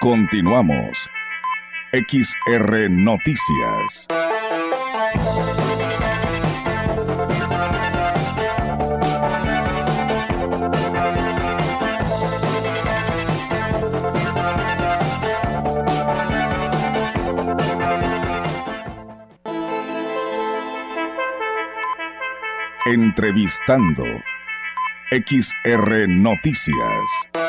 Continuamos. XR Noticias. Entrevistando. XR Noticias.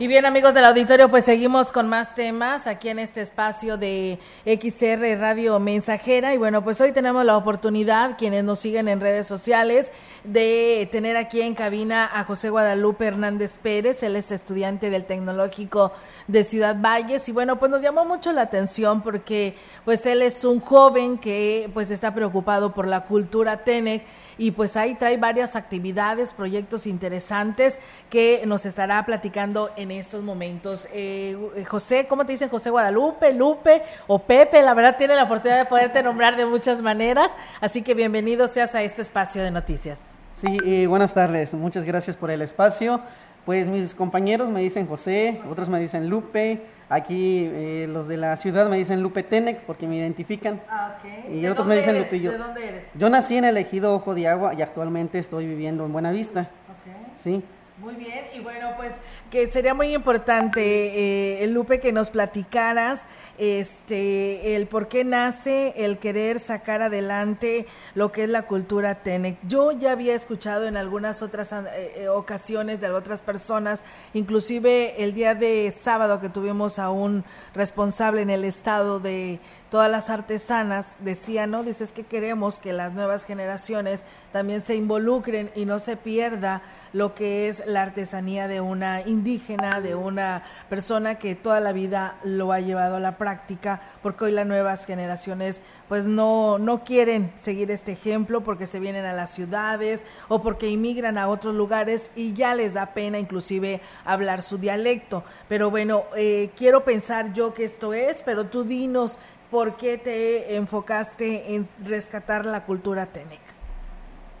Y bien amigos del auditorio, pues seguimos con más temas aquí en este espacio de XR Radio Mensajera. Y bueno, pues hoy tenemos la oportunidad, quienes nos siguen en redes sociales, de tener aquí en cabina a José Guadalupe Hernández Pérez. Él es estudiante del Tecnológico de Ciudad Valles. Y bueno, pues nos llamó mucho la atención porque pues él es un joven que pues está preocupado por la cultura TENEC y pues ahí trae varias actividades, proyectos interesantes que nos estará platicando en estos momentos. Eh, José, ¿cómo te dicen José Guadalupe, Lupe o Pepe? La verdad tiene la oportunidad de poderte nombrar de muchas maneras, así que bienvenido seas a este espacio de noticias. Sí, buenas tardes, muchas gracias por el espacio. Pues mis compañeros me dicen José, otros me dicen Lupe, aquí eh, los de la ciudad me dicen Lupe Tenec porque me identifican. Ah, ok. Y otros me dicen Lupe yo. ¿De dónde eres? Yo nací en el ejido Ojo de Agua y actualmente estoy viviendo en Buenavista. Ok. Sí. Muy bien, y bueno, pues que sería muy importante, eh, Lupe, que nos platicaras este, el por qué nace el querer sacar adelante lo que es la cultura TENEC. Yo ya había escuchado en algunas otras eh, eh, ocasiones de otras personas, inclusive el día de sábado que tuvimos a un responsable en el estado de todas las artesanas, decía, ¿no? Dices que queremos que las nuevas generaciones también se involucren y no se pierda lo que es la artesanía de una indígena, de una persona que toda la vida lo ha llevado a la práctica, porque hoy las nuevas generaciones pues no, no quieren seguir este ejemplo porque se vienen a las ciudades o porque inmigran a otros lugares y ya les da pena inclusive hablar su dialecto. Pero bueno, eh, quiero pensar yo que esto es, pero tú dinos ¿por qué te enfocaste en rescatar la cultura Tenec?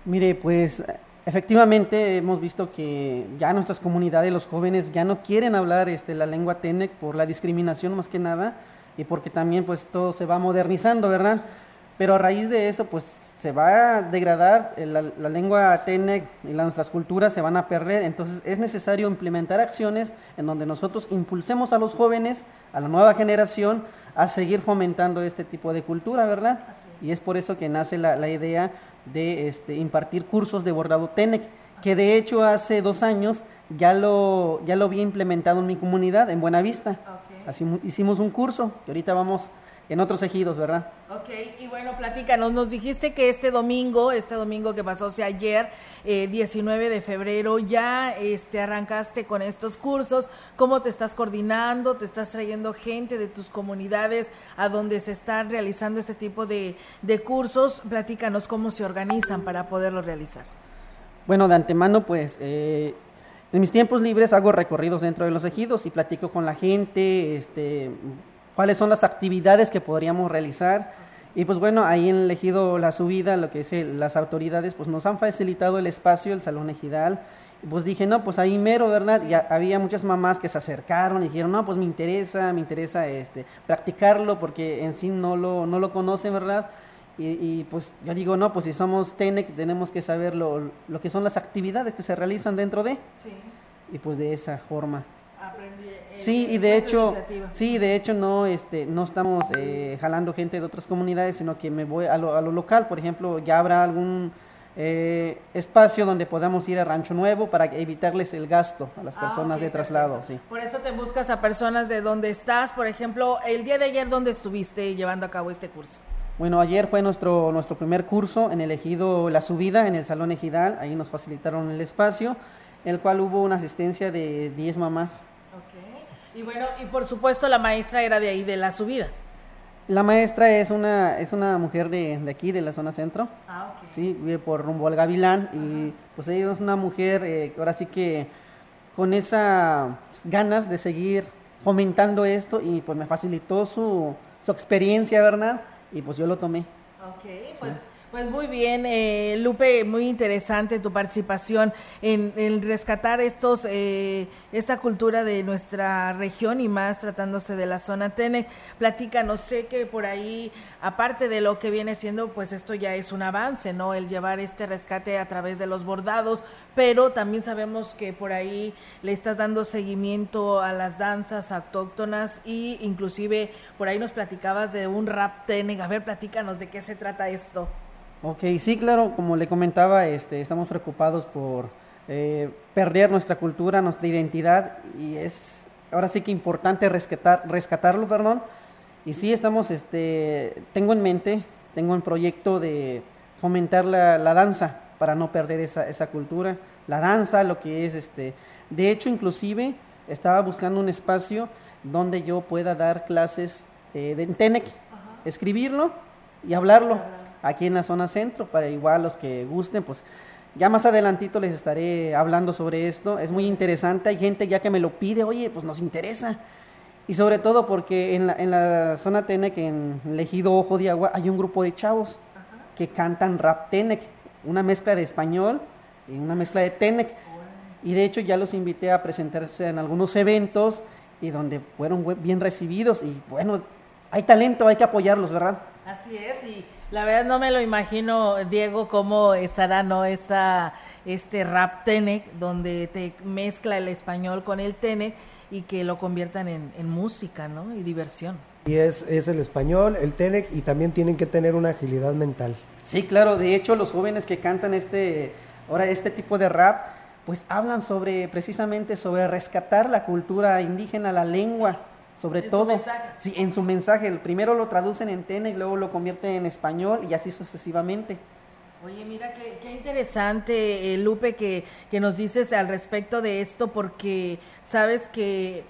Mire, pues efectivamente hemos visto que ya nuestras comunidades, los jóvenes, ya no quieren hablar este, la lengua Tenec por la discriminación más que nada y porque también pues todo se va modernizando, ¿verdad? Pero a raíz de eso pues se va a degradar, eh, la, lengua Tenec y nuestras culturas se van a perder, entonces es necesario implementar acciones en donde nosotros impulsemos a los jóvenes, a la nueva generación, a seguir fomentando este tipo de cultura, ¿verdad? Y es por eso que nace la, idea de este, impartir cursos de bordado TENEC, que de hecho hace dos años ya lo, ya lo había implementado en mi comunidad, en Buenavista. Así hicimos un curso, que ahorita vamos en otros ejidos, ¿verdad? Ok, y bueno, platícanos, nos dijiste que este domingo, este domingo que pasó, o sea, ayer, 19 eh, de febrero, ya este, arrancaste con estos cursos, ¿cómo te estás coordinando? ¿Te estás trayendo gente de tus comunidades a donde se están realizando este tipo de, cursos? Platícanos cómo se organizan para poderlo realizar. Bueno, de antemano, pues... Eh, en mis tiempos libres hago recorridos dentro de los ejidos y platico con la gente, este, cuáles son las actividades que podríamos realizar. Y pues bueno, ahí en el ejido La Subida, lo que es las autoridades, pues nos han facilitado el espacio, el Salón Ejidal. Pues dije, no, pues ahí mero, ¿verdad? Y había muchas mamás que se acercaron y dijeron, no, pues me interesa, me interesa este, practicarlo porque en sí no lo, no lo conocen, ¿verdad? Y, pues yo digo, no, pues si somos TENEC tenemos que saber lo, lo, que son las actividades que se realizan dentro de. Sí. Y pues de esa forma. Eh, sí, y de hecho, sí, de hecho no, este, no estamos eh, jalando gente de otras comunidades, sino que me voy a lo, a lo local, por ejemplo, ya habrá algún eh, espacio donde podamos ir a Rancho Nuevo para evitarles el gasto a las ah, personas de traslado, sí. Por eso te buscas a personas de donde estás, por ejemplo, el día de ayer, ¿dónde estuviste llevando a cabo este curso? Bueno, ayer fue nuestro, nuestro primer curso en el ejido La Subida, en el Salón Ejidal, ahí nos facilitaron el espacio. el cual hubo una asistencia de 10 mamás. Y bueno, y por supuesto la maestra era de ahí, de la subida. La maestra es una, es una mujer de, de aquí, de la zona centro. Ah, ok. Sí, vive por rumbo al Gavilán y pues ella es una mujer eh, que ahora sí que con esas ganas de seguir fomentando esto y pues me facilitó su, su experiencia, ¿verdad? Y pues yo lo tomé. Ok, pues pues muy bien, eh, Lupe, muy interesante tu participación en, rescatar estos, eh, esta cultura de nuestra región y más tratándose de la zona Tenec. Platícanos, sé que por ahí, aparte de lo que viene siendo, pues esto ya es un avance, ¿no? El llevar este rescate a través de los bordados, pero también sabemos que por ahí le estás dando seguimiento a las danzas autóctonas y inclusive por ahí nos platicabas de un rap Tenec. A ver, platícanos de qué se trata esto. Ok, sí, claro, como le comentaba, este, estamos preocupados por eh, perder nuestra cultura, nuestra identidad y es ahora sí que importante rescatar, rescatarlo, perdón. Y sí, estamos, este, tengo en mente, tengo un proyecto de fomentar la, la danza para no perder esa, esa, cultura, la danza, lo que es, este, de hecho, inclusive estaba buscando un espacio donde yo pueda dar clases eh, de TENEC, escribirlo y hablarlo aquí en la zona centro, para igual los que gusten, pues ya más adelantito les estaré hablando sobre esto. Es muy interesante, hay gente ya que me lo pide, oye, pues nos interesa. Y sobre todo porque en la, en la zona Tenec, en Legido Ojo de Agua, hay un grupo de chavos Ajá. que cantan rap Tenec, una mezcla de español y una mezcla de Tenec. Y de hecho ya los invité a presentarse en algunos eventos y donde fueron bien recibidos. Y bueno, hay talento, hay que apoyarlos, ¿verdad? Así es, y la verdad no me lo imagino, Diego, cómo estará, ¿no? Esta, este rap Tenec, donde te mezcla el español con el Tenec y que lo conviertan en, en música, ¿no? Y diversión. Y es, es el español, el Tenec, y también tienen que tener una agilidad mental. Sí, claro, de hecho los jóvenes que cantan este, ahora este tipo de rap, pues hablan sobre, precisamente sobre rescatar la cultura indígena, la lengua, sobre en todo. Su sí, en su mensaje. El primero lo traducen en Tenec, luego lo convierten en español y así sucesivamente. Oye, mira qué, qué interesante, eh, Lupe, que, que, nos dices al respecto de esto, porque sabes que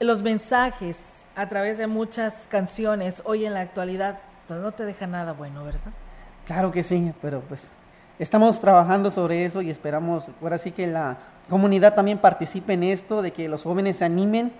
los mensajes a través de muchas canciones hoy en la actualidad pues no te dejan nada bueno, ¿verdad? Claro que sí, pero pues estamos trabajando sobre eso y esperamos, ahora sí que la comunidad también participe en esto, de que los jóvenes se animen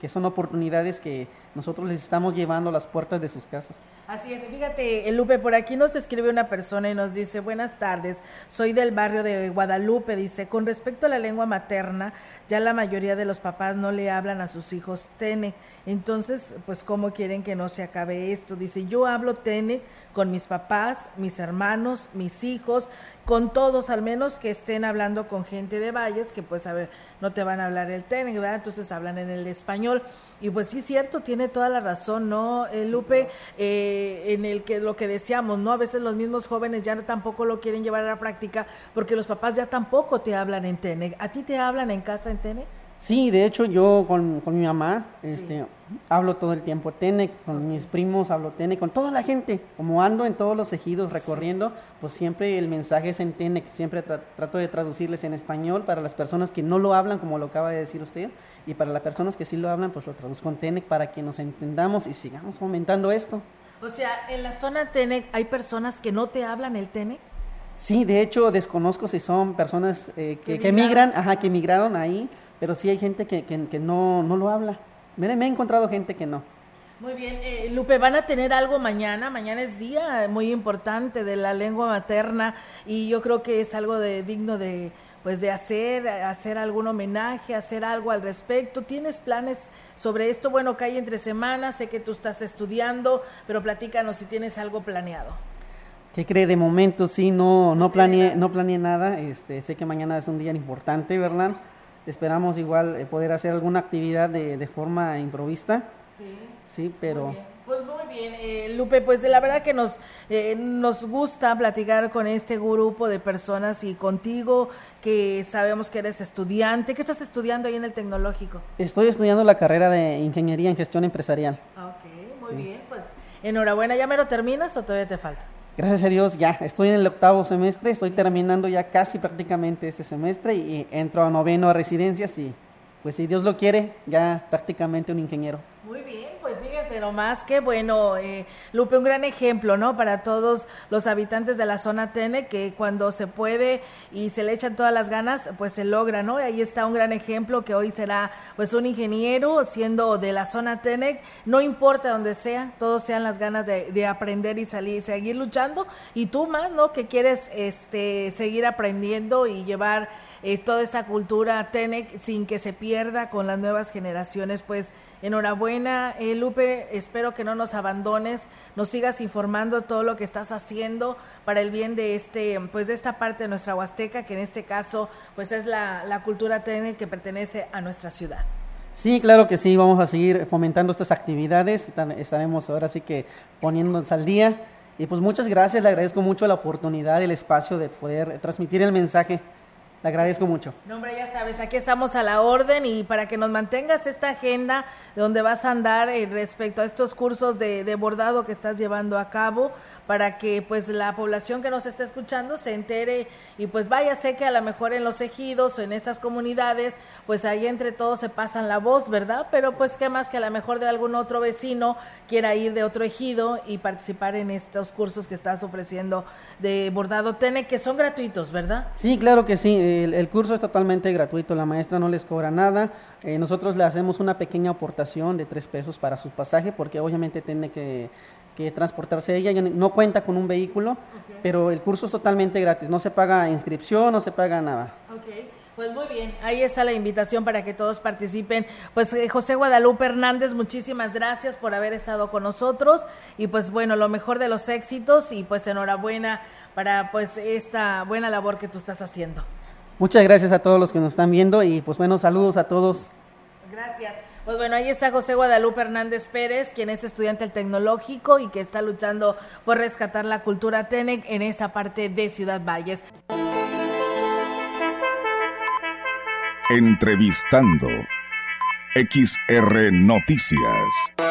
que son oportunidades que nosotros les estamos llevando a las puertas de sus casas. Así es, fíjate, Lupe, por aquí nos escribe una persona y nos dice, buenas tardes, soy del barrio de Guadalupe, dice, con respecto a la lengua materna, ya la mayoría de los papás no le hablan a sus hijos tene, entonces, pues, ¿cómo quieren que no se acabe esto? Dice, yo hablo tene con mis papás, mis hermanos, mis hijos, con todos, al menos que estén hablando con gente de Valles, que pues a ver, no te van a hablar el TENEC, ¿verdad? Entonces hablan en el español. Y pues sí, cierto, tiene toda la razón, ¿no, eh, Lupe? Eh, en el que lo que decíamos, ¿no? A veces los mismos jóvenes ya tampoco lo quieren llevar a la práctica porque los papás ya tampoco te hablan en TENEC. ¿A ti te hablan en casa en TENEC? Sí, de hecho yo con, con mi mamá este, sí. hablo todo el tiempo Tenec, con mis primos hablo Tenec, con toda la gente, como ando en todos los ejidos recorriendo, pues siempre el mensaje es en Tenec, siempre tra trato de traducirles en español para las personas que no lo hablan, como lo acaba de decir usted, y para las personas que sí lo hablan, pues lo traduzco en Tenec para que nos entendamos y sigamos fomentando esto. O sea, en la zona Tenec hay personas que no te hablan el Tenec. Sí, de hecho desconozco si son personas eh, que, que, migran, ajá, que migraron ahí, pero sí hay gente que, que, que no, no, lo habla. Me, me, he encontrado gente que no. Muy bien, eh, Lupe, van a tener algo mañana, mañana es día muy importante de la lengua materna y yo creo que es algo de digno de pues de hacer, hacer algún homenaje, hacer algo al respecto. ¿Tienes planes sobre esto? Bueno, cae entre semanas, sé que tú estás estudiando, pero platícanos si tienes algo planeado. ¿Qué cree? De momento sí, no, no, planeé, no planeé nada. Este, sé que mañana es un día importante, ¿verdad? Esperamos igual eh, poder hacer alguna actividad de, de forma improvista. Sí. Sí, pero... Muy pues muy bien, eh, Lupe, pues la verdad que nos, eh, nos gusta platicar con este grupo de personas y contigo, que sabemos que eres estudiante. ¿Qué estás estudiando ahí en el tecnológico? Estoy estudiando la carrera de Ingeniería en Gestión Empresarial. Ok, muy sí. bien, pues enhorabuena. ¿Ya me lo terminas o todavía te falta? Gracias a Dios ya estoy en el octavo semestre, estoy terminando ya casi prácticamente este semestre y entro a noveno a residencias y pues si Dios lo quiere, ya prácticamente un ingeniero. Muy bien, pues fíjense nomás, qué bueno, eh, Lupe, un gran ejemplo, ¿no? Para todos los habitantes de la zona Tene, que cuando se puede y se le echan todas las ganas, pues se logra, ¿no? Ahí está un gran ejemplo que hoy será pues un ingeniero siendo de la zona Tenec, no importa donde sea, todos sean las ganas de, aprender y salir, seguir luchando, y tú más, ¿no? Que quieres este, seguir aprendiendo y llevar eh, toda esta cultura Tenec sin que se pierda con las nuevas generaciones, pues Enhorabuena, eh, Lupe, espero que no nos abandones, nos sigas informando todo lo que estás haciendo para el bien de este, pues de esta parte de nuestra Huasteca, que en este caso, pues es la, cultura que pertenece a nuestra ciudad. Sí, claro que sí, vamos a seguir fomentando estas actividades, estaremos ahora sí que poniéndonos al día. Y pues muchas gracias, le agradezco mucho la oportunidad, el espacio de poder transmitir el mensaje le agradezco mucho. No, hombre, ya sabes, aquí estamos a la orden y para que nos mantengas esta agenda donde vas a andar eh, respecto a estos cursos de, de, bordado que estás llevando a cabo, para que pues la población que nos está escuchando se entere y pues vaya, sé que a lo mejor en los ejidos o en estas comunidades, pues ahí entre todos se pasan la voz, ¿verdad? Pero pues qué más que a lo mejor de algún otro vecino quiera ir de otro ejido y participar en estos cursos que estás ofreciendo de bordado TENE, que son gratuitos, ¿verdad? Sí, claro que sí, el, curso es totalmente gratuito, la maestra no les cobra nada, eh, nosotros le hacemos una pequeña aportación de tres pesos para su pasaje, porque obviamente tiene que que transportarse ella. No cuenta con un vehículo, pero el curso es totalmente gratis. No se paga inscripción, no se paga nada. Pues muy bien, ahí está la invitación para que todos participen. Pues eh, José Guadalupe Hernández, muchísimas gracias por haber estado con nosotros y pues bueno, lo mejor de los éxitos y pues enhorabuena para pues esta buena labor que tú estás haciendo. Muchas gracias a todos los que nos están viendo y pues bueno, saludos a todos. Gracias. Pues bueno, ahí está José Guadalupe Hernández Pérez, quien es estudiante del tecnológico y que está luchando por rescatar la cultura TENEC en esa parte de Ciudad Valles. Entrevistando XR Noticias.